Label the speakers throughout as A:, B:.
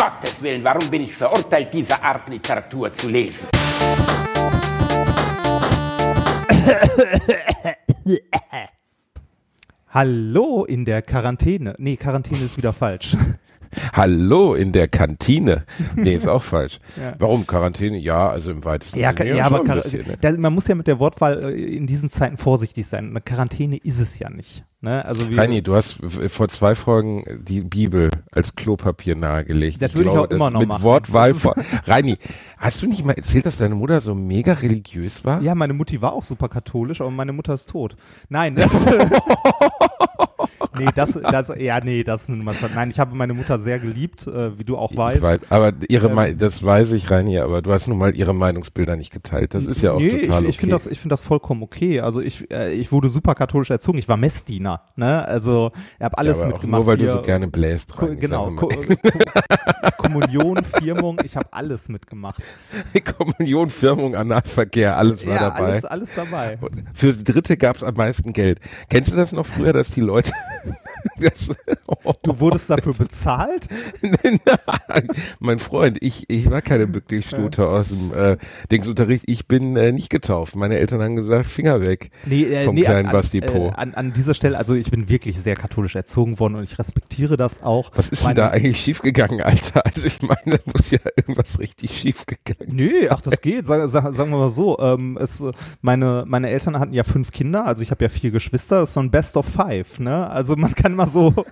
A: Gottes Willen, warum bin ich verurteilt, diese Art Literatur zu lesen?
B: Hallo in der Quarantäne. Nee, Quarantäne ist wieder falsch.
C: Hallo in der Kantine. Nee, ist auch falsch. Ja. Warum Quarantäne? Ja, also im weitesten
B: ja, Sinne. Ja, ja aber bisschen, ne? da, man muss ja mit der Wortwahl äh, in diesen Zeiten vorsichtig sein. Eine Quarantäne ist es ja nicht. Ne? Also
C: Heini, du hast vor zwei Folgen die Bibel als Klopapier nahegelegt.
B: Das würde ich, auch immer noch
C: mit
B: machen.
C: Wortwahl vor. Reini, hast du nicht mal erzählt, dass deine Mutter so mega religiös war?
B: Ja, meine Mutti war auch super katholisch, aber meine Mutter ist tot. Nein, das nee, das, das, ja, nee, das Nein, ich habe meine Mutter sehr geliebt, äh, wie du auch weißt.
C: Weiß, aber ihre, ähm, das weiß ich rein hier, aber du hast nun mal ihre Meinungsbilder nicht geteilt. Das ist ja auch nee, total
B: ich,
C: okay.
B: Ich finde das, ich finde das vollkommen okay. Also ich, äh, ich wurde super katholisch erzogen. Ich war Messdiener, ne? Also, ich habe alles ja, mitgemacht.
C: Nur weil hier. du so gerne bläst.
B: Rein, genau. Ko Kommunion, Firmung, ich habe alles mitgemacht.
C: Kommunion, Firmung, Analverkehr, alles war ja, dabei.
B: Alles, alles dabei.
C: Und für Dritte gab es am meisten Geld. Kennst du das noch früher, dass die Leute
B: das, oh. Du wurdest dafür bezahlt?
C: Nein, mein Freund, ich, ich war keine Bücklichstute ja. aus dem äh, Dingsunterricht. Ich bin äh, nicht getauft. Meine Eltern haben gesagt, Finger weg
B: nee, äh,
C: vom
B: nee,
C: kleinen
B: an,
C: Basti Po.
B: Äh, an, an dieser Stelle, also ich bin wirklich sehr katholisch erzogen worden und ich respektiere das auch.
C: Was ist meine, denn da eigentlich schiefgegangen, Alter? Also ich meine, da muss ja irgendwas richtig schiefgegangen
B: Nö, ach das geht, sag, sag, sagen wir mal so. Ähm, es, meine, meine Eltern hatten ja fünf Kinder, also ich habe ja vier Geschwister, das ist so ein Best of Five, ne? Also man kann mal so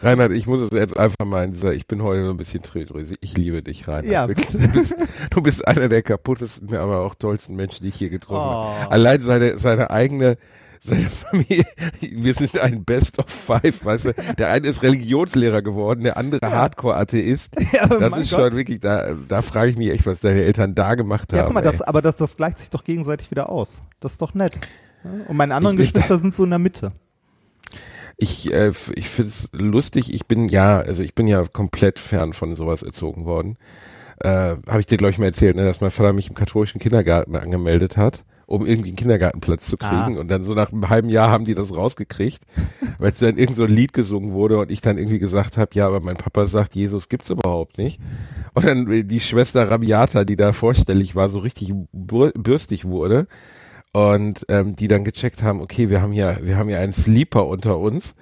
C: Reinhard, ich muss es jetzt einfach mal in dieser, ich bin heute so ein bisschen trödrösig. Ich liebe dich, Reinhard.
B: Ja.
C: Du, bist, du bist einer der kaputtesten, aber auch tollsten Menschen, die ich hier getroffen oh. habe. Allein seine, seine eigene, seine Familie, wir sind ein Best of Five, weißt du. Der eine ist Religionslehrer geworden, der andere ja. Hardcore-Atheist. Ja, das ist Gott. schon wirklich, da, da frage ich mich echt, was deine Eltern da gemacht haben. Ja,
B: guck mal, das, aber das, das gleicht sich doch gegenseitig wieder aus. Das ist doch nett. Und meine anderen ich, Geschwister sind so in der Mitte.
C: Ich, äh, ich finde es lustig. Ich bin ja, also ich bin ja komplett fern von sowas erzogen worden. Äh, Habe ich dir, glaube ich, mal erzählt, ne, dass mein Vater mich im katholischen Kindergarten angemeldet hat, um irgendwie einen Kindergartenplatz zu kriegen. Ah. Und dann so nach einem halben Jahr haben die das rausgekriegt, weil es dann irgend so ein Lied gesungen wurde und ich dann irgendwie gesagt habe, ja, aber mein Papa sagt, Jesus gibt's überhaupt nicht. Und dann die Schwester Rabiata, die da vorstellig war, so richtig bürstig wurde und ähm, die dann gecheckt haben, okay, wir haben hier, wir haben hier einen Sleeper unter uns.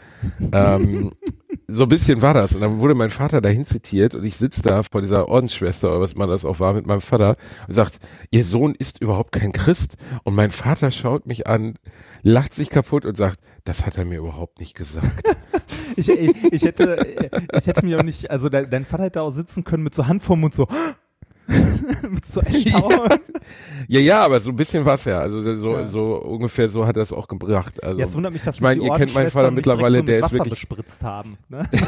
C: ähm, so ein bisschen war das. Und dann wurde mein Vater dahin zitiert und ich sitze da vor dieser Ordensschwester oder was man das auch war mit meinem Vater und sagt, ihr Sohn ist überhaupt kein Christ. Und mein Vater schaut mich an, lacht sich kaputt und sagt, das hat er mir überhaupt nicht gesagt.
B: ich, ich, ich hätte, ich hätte mir auch nicht, also dein, dein Vater hätte auch sitzen können mit so Hand vorm Mund so, so Erstaunen.
C: Ja, ja, aber so ein bisschen was ja. Also so, ja. so ungefähr so hat er es auch gebracht. Also,
B: ja, es wundert mich, dass
C: ich meine, ihr kennt meinen Vater mittlerweile,
B: so
C: der
B: ist
C: wirklich
B: bespritzt haben. Ne?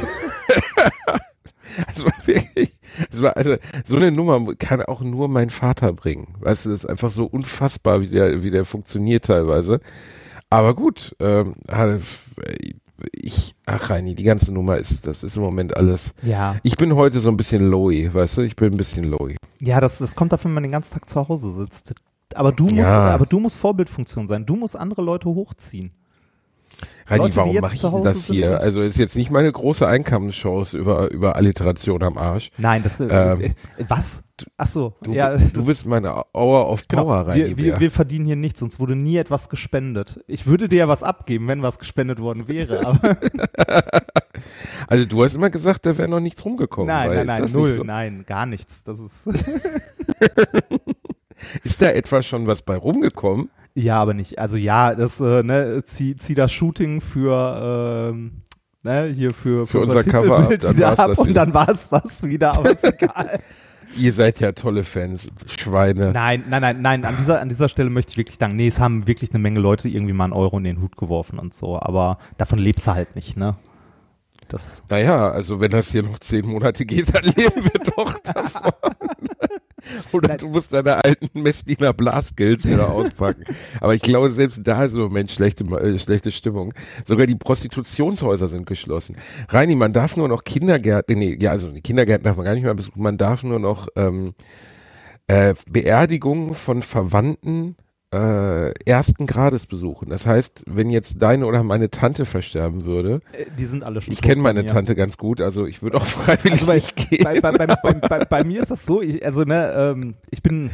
C: Es war wirklich, es war also so eine Nummer kann auch nur mein Vater bringen. Weißt du, das ist einfach so unfassbar, wie der, wie der funktioniert teilweise. Aber gut, ähm, ich, ach Reini, die ganze Nummer ist, das ist im Moment alles.
B: Ja.
C: Ich bin heute so ein bisschen lowy, weißt du, ich bin ein bisschen lowy.
B: Ja, das, das kommt davon, wenn man den ganzen Tag zu Hause sitzt. Aber du musst, ja. aber du musst Vorbildfunktion sein. Du musst andere Leute hochziehen.
C: Heidi, Leute, warum mache ich denn das hier? Also ist jetzt nicht meine große Einkommenschance über, über Alliteration am Arsch.
B: Nein, das, äh, ähm, äh, was? Ach so,
C: du,
B: ja.
C: Du bist meine Hour of genau, Power
B: rein. Wir, wir, wir, verdienen hier nichts, uns wurde nie etwas gespendet. Ich würde dir ja was abgeben, wenn was gespendet worden wäre, aber.
C: also du hast immer gesagt, da wäre noch nichts rumgekommen.
B: Nein, nein, nein, null, so? nein, gar nichts. Das ist.
C: ist da etwas schon was bei rumgekommen?
B: Ja, aber nicht. Also ja, das, äh, ne, zieh, zieh das Shooting für, ähm, ne, hier für,
C: für, für unser, unser Cover ab,
B: dann wieder ab und dann war es das wieder, aber ist egal.
C: Ihr seid ja tolle Fans, Schweine.
B: Nein, nein, nein, nein. An dieser, an dieser Stelle möchte ich wirklich sagen, nee, es haben wirklich eine Menge Leute irgendwie mal einen Euro in den Hut geworfen und so, aber davon lebst du halt nicht, ne?
C: Das naja, also wenn das hier noch zehn Monate geht, dann leben wir doch davon. Oder Nein. du musst deine alten Messdiener Blaskills wieder auspacken. Aber ich glaube, selbst da ist im Moment schlechte, äh, schlechte Stimmung. Sogar die Prostitutionshäuser sind geschlossen. Reini, man darf nur noch Kindergärten, nee, ja, also Kindergärten darf man gar nicht mehr besuchen, man darf nur noch ähm, äh, Beerdigungen von Verwandten äh, ersten Grades besuchen. Das heißt, wenn jetzt deine oder meine Tante versterben würde,
B: Äh, Die sind alle schon
C: ich kenne meine
B: mir.
C: Tante ganz gut, also ich würde auch freiwillig
B: Also bei,
C: nicht gehen.
B: bei, bei, bei, bei, mir ist das so, ich, also ne, ähm, ich bin,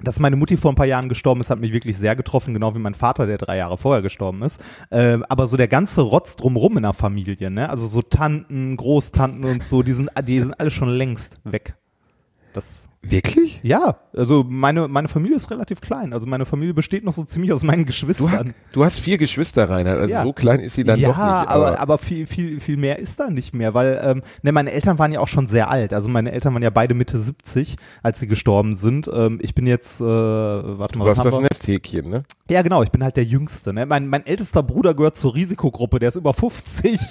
B: dass meine Mutti vor ein paar Jahren gestorben ist, hat mich wirklich sehr getroffen, genau wie mein Vater, der drei Jahre vorher gestorben ist. Ähm, aber so der ganze Rotz drumrum in der Familie, ne, also so Tanten, Großtanten und so, die sind, die sind alle schon längst weg. Das,
C: Wirklich?
B: ja, also meine, meine Familie ist relativ klein. Also meine Familie besteht noch so ziemlich aus meinen
C: Du,
B: Geschwistern.
C: du hast vier Geschwister, Reinhard, also
B: Ja.
C: so klein ist sie dann
B: ja,
C: doch nicht.
B: aber, aber viel, viel, viel mehr ist da nicht mehr, weil ähm, ne, meine Eltern waren ja auch schon sehr alt. Also meine Eltern waren ja beide Mitte 70, als sie gestorben sind. Ähm, ich bin jetzt, äh, warte mal,
C: du hast
B: was
C: das? Nesthäkchen, ne?
B: Ja, genau, ich bin halt der Jüngste. Ne? Mein, mein ältester Bruder gehört zur Risikogruppe, der ist über 50.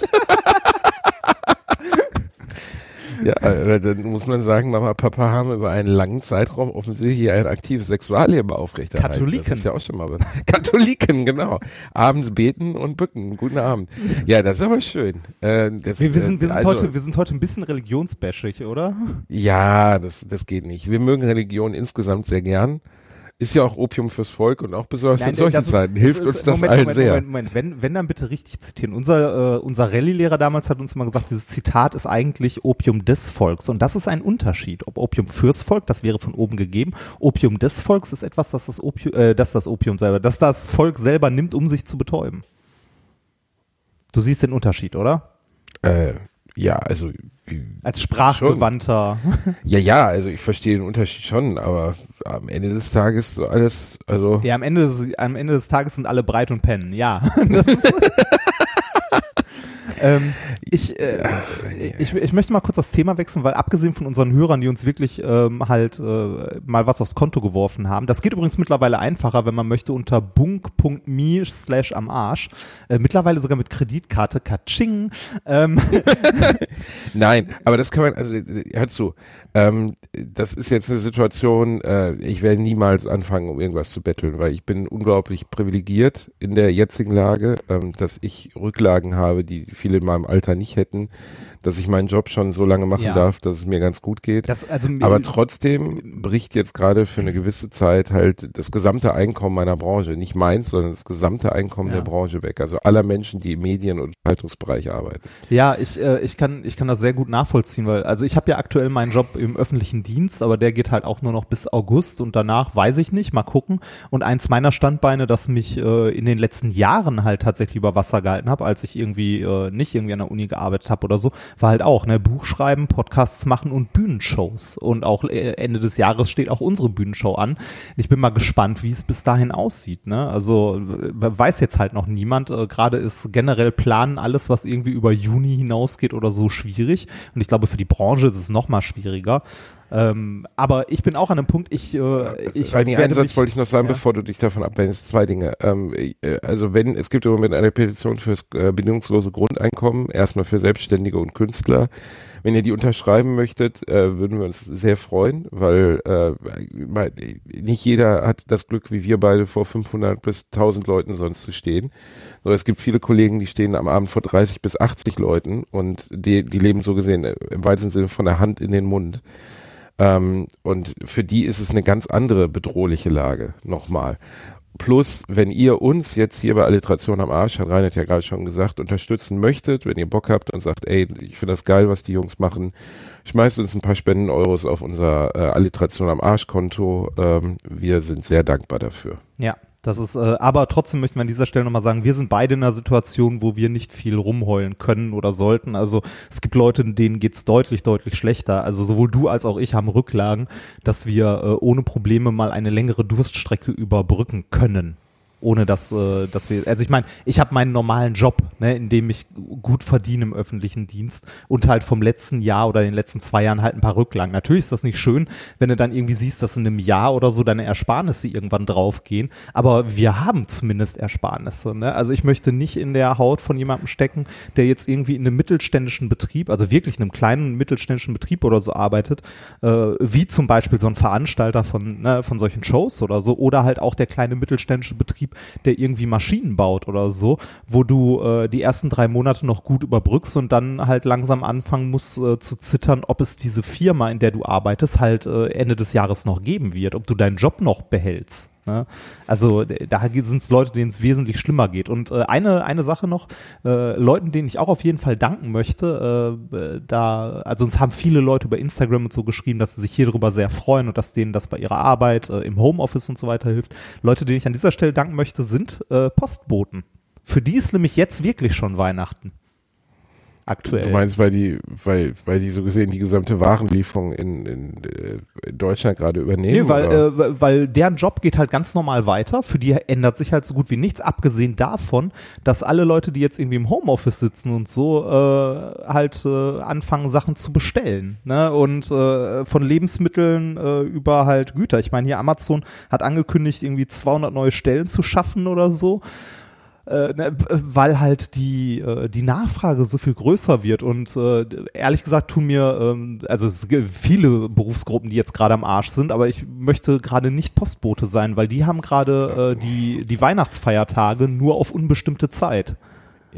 C: Ja, äh, dann muss man sagen, Mama, Papa haben über einen langen Zeitraum offensichtlich ein aktives Sexualleben aufrechterhalten.
B: Katholiken.
C: Das ist ja auch schon mal was. Katholiken, genau. Abends beten und bücken. Guten Abend. Ja, das ist aber schön. Äh, das,
B: Wir, wir, sind, wir, sind
C: also,
B: heute, wir sind heute ein bisschen religionsbashig, oder?
C: Ja, das, das geht nicht. Wir mögen Religion insgesamt sehr gern. Ist ja auch Opium fürs Volk und auch besonders in solchen
B: das ist-
C: Zeiten hilft
B: ist-
C: uns das
B: Moment,
C: allen
B: Moment,
C: sehr.
B: Moment, Moment. Wenn, wenn dann bitte richtig zitieren. Unser, äh, unser Rallye-Lehrer damals hat uns immer gesagt, dieses Zitat ist eigentlich Opium des Volks. Und das ist ein Unterschied. Ob Opium fürs Volk, das wäre von oben gegeben. Opium des Volks ist etwas, das das Opium, äh, das das Opium selber, das das Volk selber nimmt, um sich zu betäuben. Du siehst den Unterschied, oder?
C: Äh, ja, also
B: Als sprachgewandter.
C: ja, ja, also ich verstehe den Unterschied schon, aber am Ende des Tages so alles, also
B: Ja, am Ende, des, am Ende des Tages sind alle breit und pennen, ja. Ähm, ich, äh, ich, ich möchte mal kurz das Thema wechseln, weil abgesehen von unseren Hörern, die uns wirklich ähm, halt äh, mal was aufs Konto geworfen haben, das geht übrigens mittlerweile einfacher, wenn man möchte, unter bunk.me slash am Arsch, äh, mittlerweile sogar mit Kreditkarte, Katsching, ähm,
C: Nein, aber das kann man, also hör zu, ähm, das ist jetzt eine Situation, äh, ich werde niemals anfangen, um irgendwas zu betteln, weil ich bin unglaublich privilegiert in der jetzigen Lage, ähm, dass ich Rücklagen habe, die viele in meinem Alter nicht hätten, dass ich meinen Job schon so lange machen
B: Ja.
C: darf, dass es mir ganz gut geht.
B: das, also,
C: aber trotzdem bricht jetzt gerade für eine gewisse Zeit halt das gesamte Einkommen meiner Branche, nicht meins, sondern das gesamte Einkommen
B: Ja.
C: der Branche weg. Also aller Menschen, die im Medien- und Unterhaltungsbereich arbeiten.
B: Ja, ich, äh, ich, kann, ich kann das sehr gut nachvollziehen, weil also ich habe ja aktuell meinen Job im öffentlichen Dienst, aber der geht halt auch nur noch bis August und danach weiß ich nicht, mal gucken. Und eins meiner Standbeine, das mich äh, in den letzten Jahren halt tatsächlich über Wasser gehalten habe, als ich irgendwie äh, nicht irgendwie an der Uni gearbeitet habe oder so, war halt auch ne Buch Podcasts machen und Bühnenshows. Und auch äh, Ende des Jahres steht auch unsere Bühnenshow an. Ich bin mal gespannt, wie es bis dahin aussieht. Ne? Also weiß jetzt halt noch niemand. Äh, Gerade ist generell planen alles, was irgendwie über Juni hinausgeht oder so schwierig. Und ich glaube, für die Branche ist es noch mal schwieriger. Ähm, aber ich bin auch an einem Punkt, ich, äh, ich
C: Einen
B: werde
C: Einsatz
B: mich,
C: wollte ich noch sagen,
B: ja.
C: bevor du dich davon abwendest. Zwei Dinge. Ähm, äh, also wenn, es gibt im Moment eine Petition fürs äh, bedingungslose Grundeinkommen, erstmal für Selbstständige und Künstler. Wenn ihr die unterschreiben möchtet, äh, würden wir uns sehr freuen, weil äh, nicht jeder hat das Glück, wie wir beide vor 500 bis 1000 Leuten sonst zu stehen. So, es gibt viele Kollegen, die stehen am Abend vor 30 bis 80 Leuten und die, die leben so gesehen äh, im weitesten Sinne von der Hand in den Mund. Ähm, und für die ist es eine ganz andere bedrohliche Lage, nochmal. Plus, wenn ihr uns jetzt hier bei Alliteration am Arsch, hat Reinhard ja gerade schon gesagt, unterstützen möchtet, wenn ihr Bock habt und sagt, ey, ich finde das geil, was die Jungs machen, schmeißt uns ein paar Spenden-Euros auf unser äh, Alliteration am Arsch-Konto. Ähm, wir sind sehr dankbar dafür.
B: Ja, das ist, äh, aber trotzdem möchten wir an dieser Stelle nochmal sagen, wir sind beide in einer Situation, wo wir nicht viel rumheulen können oder sollten. Also es gibt Leute, denen geht's deutlich, deutlich schlechter. Also sowohl du als auch ich haben Rücklagen, dass wir äh, ohne Probleme mal eine längere Durststrecke überbrücken können. Ohne dass, äh, dass wir, also ich meine, ich habe meinen normalen Job, ne, in dem ich gut verdiene im öffentlichen Dienst und halt vom letzten Jahr oder den letzten zwei Jahren halt ein paar Rücklagen. Natürlich ist das nicht schön, wenn du dann irgendwie siehst, dass in einem Jahr oder so deine Ersparnisse irgendwann draufgehen, aber wir haben zumindest Ersparnisse. Ne? Also ich möchte nicht in der Haut von jemandem stecken, der jetzt irgendwie in einem mittelständischen Betrieb, also wirklich in einem kleinen mittelständischen Betrieb oder so arbeitet, äh, wie zum Beispiel so ein Veranstalter von, ne, von solchen Shows oder so, oder halt auch der kleine mittelständische Betrieb, der irgendwie Maschinen baut oder so, wo du äh, die ersten drei Monate noch gut überbrückst und dann halt langsam anfangen musst äh, zu zittern, ob es diese Firma, in der du arbeitest, halt äh, Ende des Jahres noch geben wird, ob du deinen Job noch behältst. Ne? Also da sind es Leute, denen es wesentlich schlimmer geht. Und äh, eine, eine Sache noch, äh, Leuten, denen ich auch auf jeden Fall danken möchte, äh, da, also uns haben viele Leute über Instagram und so geschrieben, dass sie sich hier darüber sehr freuen und dass denen das bei ihrer Arbeit äh, im Homeoffice und so weiter hilft. Leute, denen ich an dieser Stelle danken möchte, sind äh, Postboten. Für die ist nämlich jetzt wirklich schon Weihnachten aktuell.
C: Du meinst, weil die, weil, weil die so gesehen die gesamte Warenlieferung in, in, äh, in Deutschland gerade übernehmen?
B: Nee, weil, äh, weil deren Job geht halt ganz normal weiter. Für die ändert sich halt so gut wie nichts, abgesehen davon, dass alle Leute, die jetzt irgendwie im Homeoffice sitzen und so, äh, halt äh, anfangen, Sachen zu bestellen. Ne? Und äh, von Lebensmitteln äh, über halt Güter. Ich meine, hier Amazon hat angekündigt, irgendwie 200 neue Stellen zu schaffen oder so äh, ne, weil halt die, äh, die Nachfrage so viel größer wird. Und äh, ehrlich gesagt tun mir, ähm, also es gibt viele Berufsgruppen, die jetzt gerade am Arsch sind, aber ich möchte gerade nicht Postbote sein, weil die haben gerade äh, die, die Weihnachtsfeiertage nur auf unbestimmte Zeit.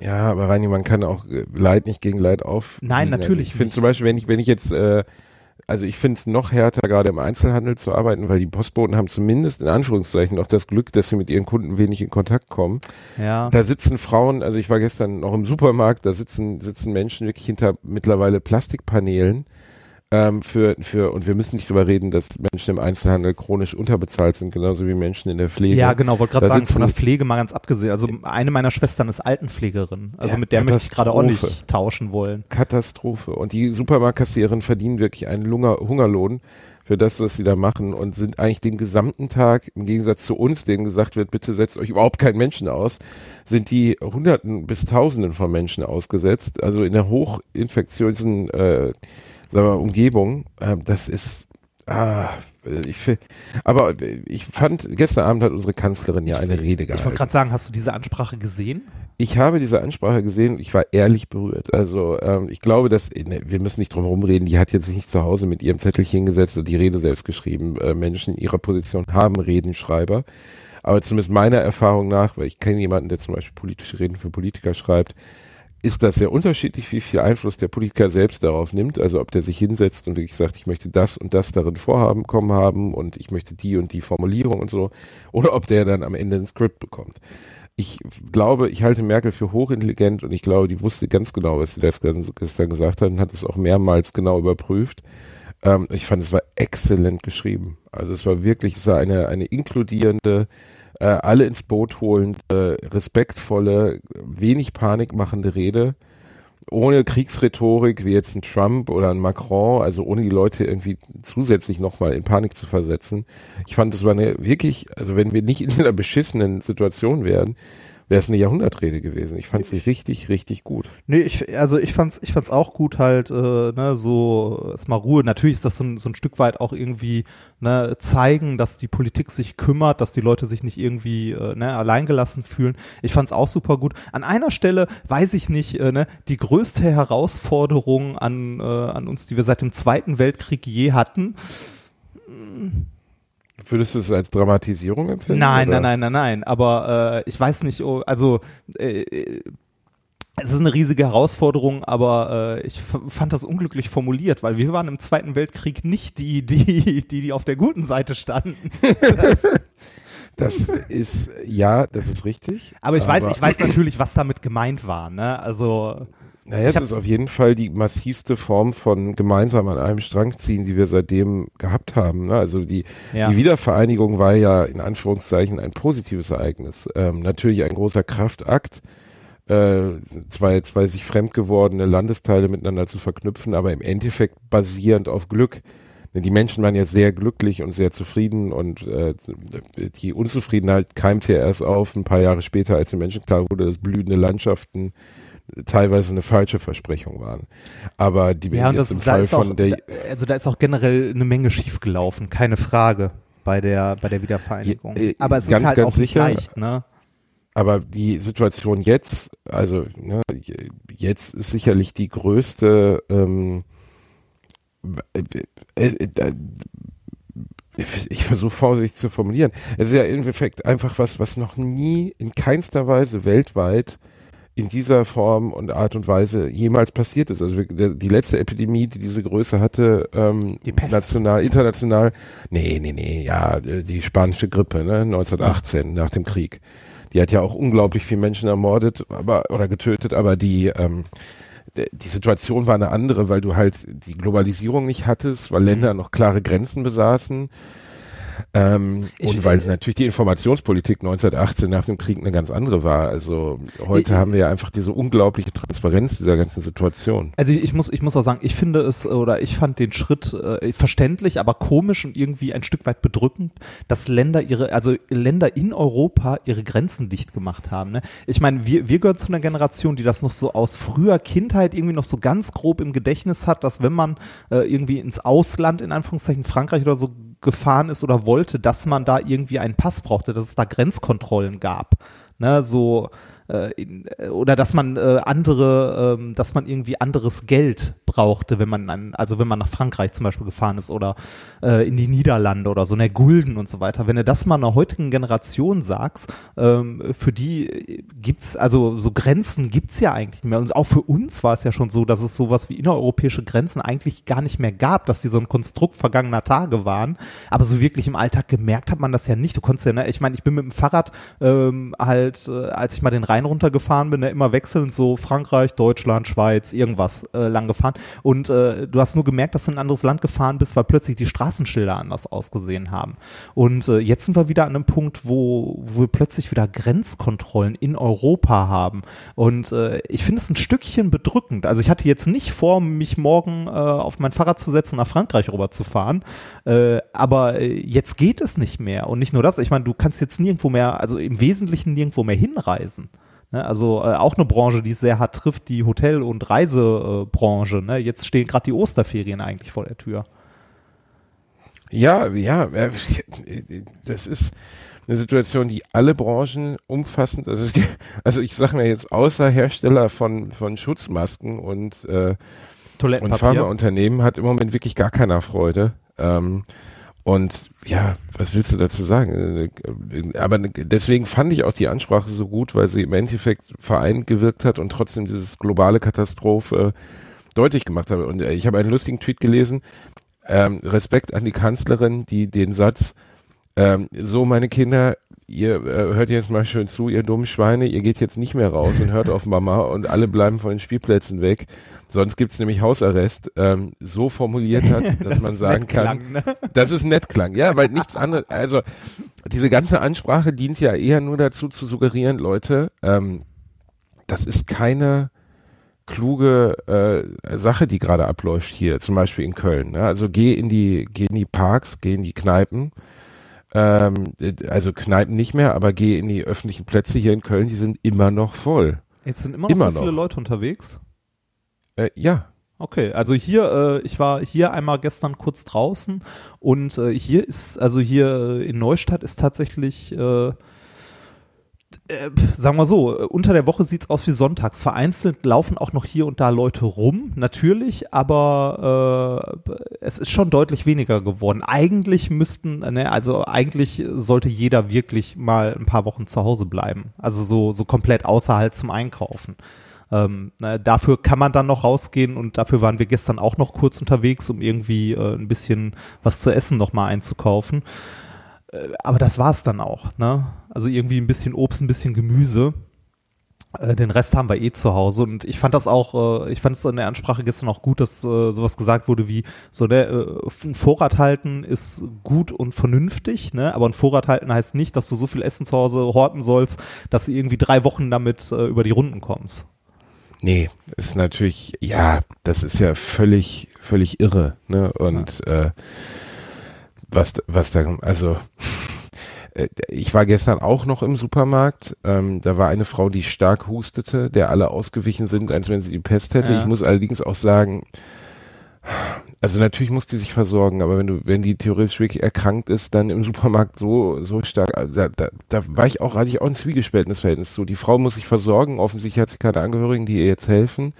C: Ja, aber Reini, man kann auch äh, Leid nicht gegen Leid auf.
B: Nein, natürlich.
C: ich finde zum Beispiel, wenn ich, wenn ich jetzt äh, also ich finde es noch härter, gerade im Einzelhandel zu arbeiten, weil die Postboten haben zumindest in Anführungszeichen noch das Glück, dass sie mit ihren Kunden wenig in Kontakt kommen.
B: Ja.
C: Da sitzen Frauen, also ich war gestern noch im Supermarkt, da sitzen, sitzen Menschen wirklich hinter mittlerweile Plastikpaneelen ähm, für, für, und wir müssen nicht drüber reden, dass Menschen im Einzelhandel chronisch unterbezahlt sind, genauso wie Menschen in der Pflege.
B: Ja, genau, wollte gerade sagen, von der Pflege mal ganz abgesehen. Also eine meiner Schwestern ist Altenpflegerin. Also ja, mit der möchte ich gerade auch nicht tauschen wollen.
C: Katastrophe. Und die Supermarktkassiererinnen verdienen wirklich einen Lunger, Hungerlohn für das, was sie da machen und sind eigentlich den gesamten Tag, im Gegensatz zu uns, denen gesagt wird, bitte setzt euch überhaupt keinen Menschen aus, sind die Hunderten bis Tausenden von Menschen ausgesetzt. Also in der hochinfektiösen äh, sagen wir, Umgebung, äh, das ist, ah, ich aber ich fand, gestern Abend hat unsere Kanzlerin ja eine Rede gehalten.
B: Ich wollte gerade sagen, hast du diese Ansprache gesehen?
C: Ich habe diese Ansprache gesehen, ich war ehrlich berührt. Also ähm, ich glaube, dass, ne, wir müssen nicht drum herum reden, die hat jetzt nicht zu Hause mit ihrem Zettelchen gesetzt und die Rede selbst geschrieben. Äh, Menschen in ihrer Position haben Redenschreiber. Aber zumindest meiner Erfahrung nach, weil ich kenne jemanden, der zum Beispiel politische Reden für Politiker schreibt, ist das sehr unterschiedlich, wie viel Einfluss der Politiker selbst darauf nimmt. Also ob der sich hinsetzt und wirklich sagt, ich möchte das und das darin vorhaben, kommen haben und ich möchte die und die Formulierung und so. Oder ob der dann am Ende ein Skript bekommt. Ich glaube, ich halte Merkel für hochintelligent und ich glaube, die wusste ganz genau, was sie das gestern gesagt hat und hat es auch mehrmals genau überprüft. Ähm, ich fand, es war exzellent geschrieben. Also es war wirklich, es war eine, eine inkludierende, äh, alle ins Boot holende, respektvolle, wenig panikmachende Rede, ohne Kriegsrhetorik wie jetzt ein Trump oder ein Macron, also ohne die Leute irgendwie zusätzlich nochmal in Panik zu versetzen. Ich fand, das war eine wirklich, also wenn wir nicht in einer beschissenen Situation wären, wäre es eine Jahrhundertrede gewesen. Ich fand sie richtig, richtig gut.
B: Nee, ich, also ich fand's, ich fand's auch gut halt, äh, ne, so erstmal Ruhe. Natürlich ist das so ein, so ein Stück weit auch irgendwie ne, zeigen, dass die Politik sich kümmert, dass die Leute sich nicht irgendwie äh, ne, alleingelassen fühlen. Ich fand's auch super gut. An einer Stelle weiß ich nicht, äh, ne, die größte Herausforderung an, äh, an uns, die wir seit dem Zweiten Weltkrieg je hatten.
C: Würdest du es als Dramatisierung empfinden?
B: Nein, oder? nein, nein, nein, nein. Aber äh, ich weiß nicht, oh, also äh, es ist eine riesige Herausforderung, aber äh, ich fand das unglücklich formuliert, weil wir waren im Zweiten Weltkrieg nicht die, die, die, die auf der guten Seite standen.
C: das, das ist ja, das ist richtig.
B: Aber ich aber weiß, ich weiß natürlich, was damit gemeint war. Ne? Also
C: naja, es ist auf jeden Fall die massivste Form von gemeinsam an einem Strang ziehen, die wir seitdem gehabt haben. Ne? Also die, ja. die Wiedervereinigung war ja in Anführungszeichen ein positives Ereignis. Ähm, natürlich ein großer Kraftakt, äh, zwei, zwei sich fremd gewordene Landesteile miteinander zu verknüpfen, aber im Endeffekt basierend auf Glück. Die Menschen waren ja sehr glücklich und sehr zufrieden und äh, die Unzufriedenheit keimte ja erst auf ein paar Jahre später, als den Menschen klar wurde, dass blühende Landschaften teilweise eine falsche Versprechung waren. Aber die
B: ja, jetzt das, im Fall von auch, der also da ist auch generell eine Menge schiefgelaufen, keine Frage bei der bei der Wiedervereinigung. Ja,
C: äh, aber es ganz, ist halt ganz auch sicher, leicht, ne? Aber die Situation jetzt, also ne, jetzt ist sicherlich die größte ähm, äh, äh, ich versuche vorsichtig zu formulieren. Es ist ja im Endeffekt einfach was, was noch nie in keinster Weise weltweit in dieser Form und Art und Weise jemals passiert ist. Also die letzte Epidemie, die diese Größe hatte, ähm, national, international, nee, nee, nee, ja, die spanische Grippe, ne, 1918 nach dem Krieg. Die hat ja auch unglaublich viele Menschen ermordet, aber oder getötet, aber die ähm, die Situation war eine andere, weil du halt die Globalisierung nicht hattest, weil Länder noch klare Grenzen besaßen. Ähm,
B: Ich-
C: und weil natürlich die Informationspolitik 1918 nach dem Krieg eine ganz andere war. Also heute
B: Ich-
C: haben wir ja einfach diese unglaubliche Transparenz dieser ganzen Situation.
B: Also ich, ich muss, ich muss auch sagen, ich finde es oder ich fand den Schritt äh, verständlich, aber komisch und irgendwie ein Stück weit bedrückend, dass Länder ihre, also Länder in Europa ihre Grenzen dicht gemacht haben. Ne? Ich meine, wir, wir gehören zu einer Generation, die das noch so aus früher Kindheit irgendwie noch so ganz grob im Gedächtnis hat, dass wenn man äh, irgendwie ins Ausland, in Anführungszeichen Frankreich oder so gefahren ist oder wollte, dass man da irgendwie einen Pass brauchte, dass es da Grenzkontrollen gab. Ne, so in, äh, oder dass man äh, andere, ähm, dass man irgendwie anderes Geld brauchte, wenn man an, also wenn man nach Frankreich zum Beispiel gefahren ist oder äh, in die Niederlande oder so, ne Gulden und so weiter. Wenn du das mal einer heutigen Generation sagst, ähm, für die äh, gibt's also so Grenzen gibt's ja eigentlich nicht mehr. Und auch für uns war es ja schon so, dass es sowas wie innereuropäische Grenzen eigentlich gar nicht mehr gab, dass die so ein Konstrukt vergangener Tage waren. Aber so wirklich im Alltag gemerkt hat man das ja nicht. Du konntest ja, ne, ich meine, ich bin mit dem Fahrrad ähm, halt, äh, als ich mal den Rhein runtergefahren bin, ne, immer wechselnd so Frankreich, Deutschland, Schweiz, irgendwas äh, lang gefahren. Und äh, du hast nur gemerkt, dass du in ein anderes Land gefahren bist, weil plötzlich die Straßenschilder anders ausgesehen haben. Und äh, jetzt sind wir wieder an einem Punkt, wo, wo wir plötzlich wieder Grenzkontrollen in Europa haben. Und äh, ich finde es ein Stückchen bedrückend. Also ich hatte jetzt nicht vor, mich morgen äh, auf mein Fahrrad zu setzen und nach Frankreich rüber zu fahren. Äh, aber äh, jetzt geht es nicht mehr. Und nicht nur das, ich meine, du kannst jetzt nirgendwo mehr, also im Wesentlichen nirgendwo mehr hinreisen. Ne, also äh, auch eine Branche, die es sehr hart trifft, die Hotel- und Reisebranche. Ne? Jetzt stehen gerade die Osterferien eigentlich vor der Tür.
C: Ja, ja, äh, das ist eine Situation, die alle Branchen umfassend, also, es, also ich sage mir jetzt außer Hersteller von, von Schutzmasken und, äh, und. Pharmaunternehmen hat im Moment wirklich gar keiner Freude. Ähm, und ja, was willst du dazu sagen? Äh, Aber deswegen fand ich auch die Ansprache so gut, weil sie im Endeffekt vereint gewirkt hat und trotzdem dieses globale Katastrophe deutlich gemacht hat. Und äh, ich habe einen lustigen Tweet gelesen. Ähm, Respekt an die Kanzlerin, die den Satz, ähm, so meine Kinder, ihr äh, hört jetzt mal schön zu, ihr dummen Schweine, ihr geht jetzt nicht mehr raus und hört auf Mama und alle bleiben von den Spielplätzen weg, sonst gibt's nämlich Hausarrest, ähm, so formuliert hat, dass man
B: ist
C: sagen kann,
B: klang, ne?
C: das ist nett klang, ja, weil nichts anderes, also diese ganze Ansprache dient ja eher nur dazu zu suggerieren, Leute, ähm, das ist keine kluge äh, Sache, die gerade abläuft hier, zum Beispiel in Köln. Ne? Also geh in die, geh in die Parks, geh in die Kneipen, ähm, äh, also Kneipen nicht mehr, aber geh in die öffentlichen Plätze hier in Köln, die sind immer noch voll.
B: Jetzt sind immer noch
C: Immer
B: so viele
C: noch.
B: Leute unterwegs.
C: Äh, ja,
B: Okay, also hier, äh, ich war hier einmal gestern kurz draußen und äh, hier ist, also hier äh, in Neustadt ist tatsächlich, sagen wir so, äh, unter der Woche sieht's aus wie sonntags. Vereinzelt laufen auch noch hier und da Leute rum, natürlich, aber äh, es ist schon deutlich weniger geworden. Eigentlich müssten, ne, also eigentlich sollte jeder wirklich mal ein paar Wochen zu Hause bleiben. Also so, so komplett außerhalb zum Einkaufen. Ähm, na, dafür kann man dann noch rausgehen und dafür waren wir gestern auch noch kurz unterwegs, um irgendwie äh, ein bisschen was zu essen noch mal einzukaufen. Äh, aber das war's dann auch. Ne? Also irgendwie ein bisschen Obst, ein bisschen Gemüse. Äh, Den Rest haben wir eh zu Hause und ich fand das auch, äh, ich fand es in der Ansprache gestern auch gut, dass äh, sowas gesagt wurde wie so der ein Vorrat halten ist gut und vernünftig, ne? Aber ein Vorrat halten heißt nicht, dass du so viel Essen zu Hause horten sollst, dass du irgendwie drei Wochen damit über die Runden kommst.
C: nee, ist natürlich, ja, das ist ja völlig, völlig irre, ne? Und äh, was, was da, also äh, ich war gestern auch noch im Supermarkt. Ähm, da war eine Frau, die stark hustete, der alle ausgewichen sind, als wenn sie die Pest hätte.
B: Ja.
C: Ich muss allerdings auch sagen, also natürlich muss die sich versorgen, aber wenn du, wenn die theoretisch wirklich erkrankt ist, dann im Supermarkt so, so stark, also da, da, da war ich auch, hatte ich auch ein zwiegespaltenes Verhältnis zu. Die Frau muss sich versorgen, offensichtlich hat sie keine Angehörigen, die ihr jetzt helfen.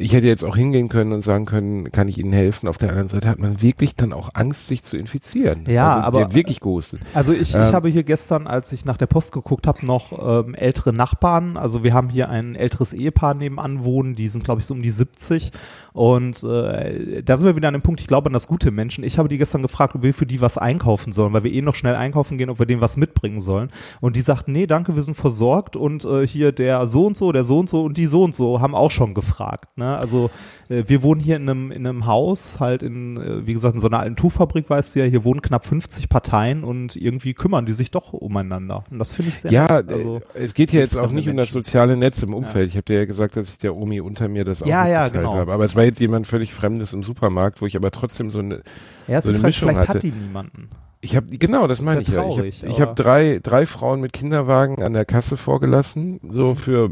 C: Ich hätte jetzt auch hingehen können und sagen können, kann ich Ihnen helfen? Auf der anderen Seite hat man wirklich dann auch Angst, sich zu infizieren.
B: Ja,
C: also,
B: aber
C: wirklich gehustet.
B: Also ich,
C: Ähm.
B: ich habe hier gestern, als ich nach der Post geguckt habe, noch ähm, ältere Nachbarn. Also wir haben hier ein älteres Ehepaar nebenan wohnen, die sind, glaube ich, so um die 70. Und äh, da sind wir wieder an dem Punkt, ich glaube an das Gute Menschen. Ich habe die gestern gefragt, ob wir für die was einkaufen sollen, weil wir eh noch schnell einkaufen gehen, ob wir denen was mitbringen sollen. Und die sagten, nee, danke, wir sind versorgt. Und äh, hier der so und so, der so und so und die so und so haben auch schon gefragt. Ne? Also äh, wir wohnen hier in einem, in einem Haus, halt in, äh, wie gesagt, in so einer alten Tuchfabrik, weißt du ja, hier wohnen knapp 50 Parteien und irgendwie kümmern die sich doch umeinander. Und das finde ich sehr
C: Ja,
B: nett.
C: äh,
B: Also,
C: es geht hier jetzt auch nicht um das soziale Netz im Umfeld. Ich habe dir ja gesagt, dass ich der Omi unter mir das auch
B: Ja, ja, genau.
C: habe. Aber es war jetzt jemand völlig Fremdes im Supermarkt, wo ich aber trotzdem so eine,
B: ja, ist
C: so eine
B: Frage,
C: Mischung
B: vielleicht
C: hatte.
B: hat die niemanden.
C: Ich habe genau, das,
B: Das
C: meine ich ja. Ich habe
B: traurig,
C: ich hab drei, drei Frauen mit Kinderwagen an der Kasse vorgelassen, so für,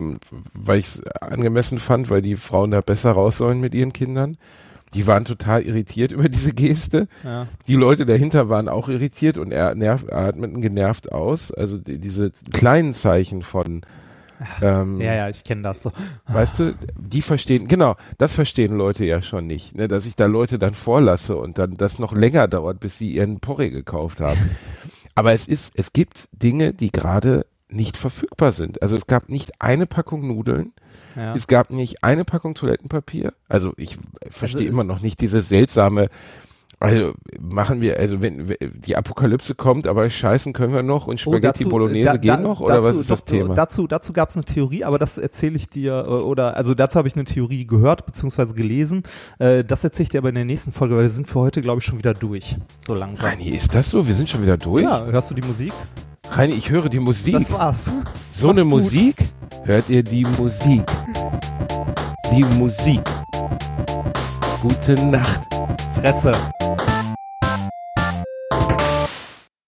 C: weil ich es angemessen fand, weil die Frauen da besser raus sollen mit ihren Kindern. Die waren total irritiert über diese Geste.
B: Ja.
C: Die Leute dahinter waren auch irritiert und er, nerv, er atmeten genervt aus. Also die, diese kleinen Zeichen von, ähm,
B: ja, ja, ich kenne das. So.
C: weißt du, die verstehen, genau, das verstehen Leute ja schon nicht, ne, dass ich da Leute dann vorlasse und dann das noch länger dauert, bis sie ihren Porree gekauft haben. Aber es ist, es gibt Dinge, die gerade nicht verfügbar sind. Also es gab nicht eine Packung Nudeln,
B: Ja.
C: es gab nicht eine Packung Toilettenpapier. Also ich verstehe
B: es-
C: immer noch nicht diese seltsame, also machen wir, also wenn wenn die Apokalypse kommt, aber scheißen können wir noch und Spaghetti Bolognese
B: Oh, da-
C: gehen
B: da-
C: noch oder
B: dazu,
C: was ist das
B: doch,
C: Thema?
B: Dazu, dazu gab es eine Theorie, aber das erzähle ich dir, äh, oder also dazu habe ich eine Theorie gehört bzw. gelesen. Äh, Das erzähle ich dir aber in der nächsten Folge, weil wir sind für heute, glaube ich, schon wieder durch. So langsam.
C: Reini, ist das so? Wir sind schon wieder durch?
B: Ja, hörst du die Musik?
C: Reini, ich höre die Musik.
B: Das war's.
C: so eine
B: mach's gut.
C: Musik? Hört ihr die Musik? Die Musik. Gute Nacht.
B: Fresse.